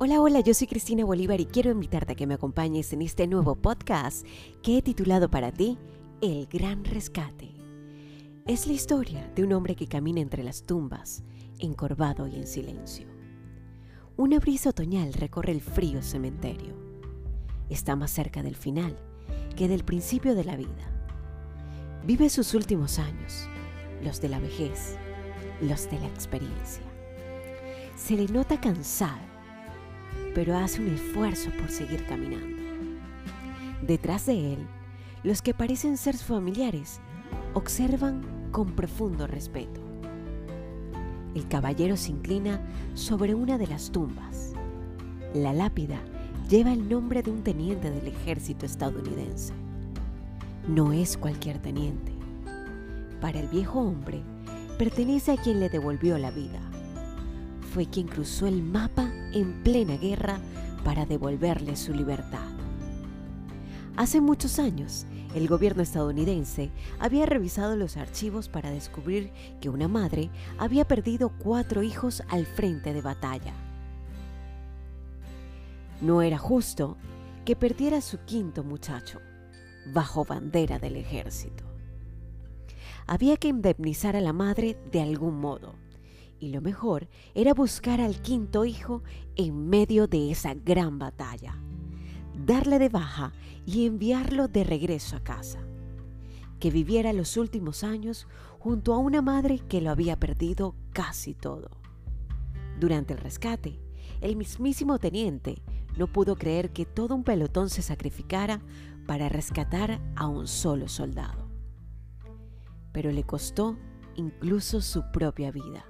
Hola, hola, yo soy Cristina Bolívar y quiero invitarte a que me acompañes en este nuevo podcast que he titulado para ti El Gran Rescate. Es la historia de un hombre que camina entre las tumbas, encorvado y en silencio. Una brisa otoñal recorre el frío cementerio. Está más cerca del final que del principio de la vida. Vive sus últimos años, los de la vejez, los de la experiencia. Se le nota cansado pero hace un esfuerzo por seguir caminando. Detrás de él, los que parecen ser familiares observan con profundo respeto. El caballero se inclina sobre una de las tumbas. La lápida lleva el nombre de un teniente del ejército estadounidense. No es cualquier teniente. Para el viejo hombre, pertenece a quien le devolvió la vida fue quien cruzó el mapa en plena guerra para devolverle su libertad. Hace muchos años, el gobierno estadounidense había revisado los archivos para descubrir que una madre había perdido cuatro hijos al frente de batalla. No era justo que perdiera su quinto muchacho, bajo bandera del ejército. Había que indemnizar a la madre de algún modo y lo mejor era buscar al quinto hijo en medio de esa gran batalla, darle de baja y enviarlo de regreso a casa. Que viviera los últimos años junto a una madre que lo había perdido casi todo. Durante el rescate, el mismísimo teniente no pudo creer que todo un pelotón se sacrificara para rescatar a un solo soldado. Pero le costó incluso su propia vida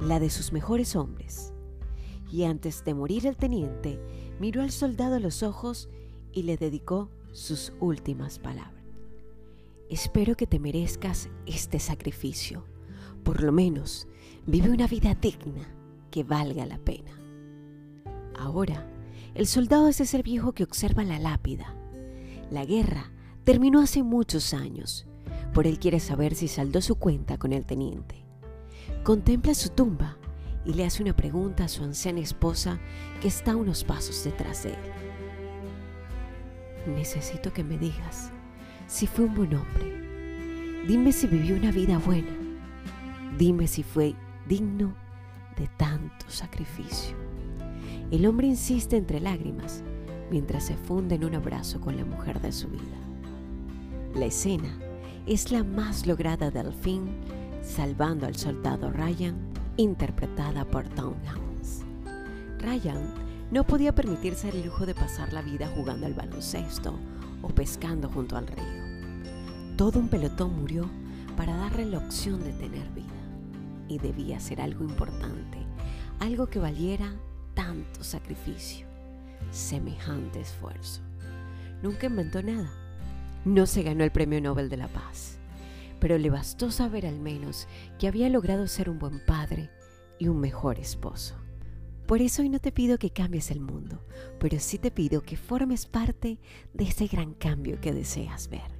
la de sus mejores hombres. Y antes de morir el teniente, miró al soldado a los ojos y le dedicó sus últimas palabras. Espero que te merezcas este sacrificio. Por lo menos, vive una vida digna que valga la pena. Ahora, el soldado es ese viejo que observa la lápida. La guerra terminó hace muchos años. Por él quiere saber si saldó su cuenta con el teniente. Contempla su tumba y le hace una pregunta a su anciana esposa que está unos pasos detrás de él. Necesito que me digas si fue un buen hombre. Dime si vivió una vida buena. Dime si fue digno de tanto sacrificio. El hombre insiste entre lágrimas mientras se funde en un abrazo con la mujer de su vida. La escena es la más lograda del film salvando al soldado Ryan, interpretada por Tom Hanks. Ryan no podía permitirse el lujo de pasar la vida jugando al baloncesto o pescando junto al río. Todo un pelotón murió para darle la opción de tener vida. Y debía ser algo importante, algo que valiera tanto sacrificio, semejante esfuerzo. Nunca inventó nada. No se ganó el Premio Nobel de la Paz pero le bastó saber al menos que había logrado ser un buen padre y un mejor esposo. Por eso hoy no te pido que cambies el mundo, pero sí te pido que formes parte de ese gran cambio que deseas ver.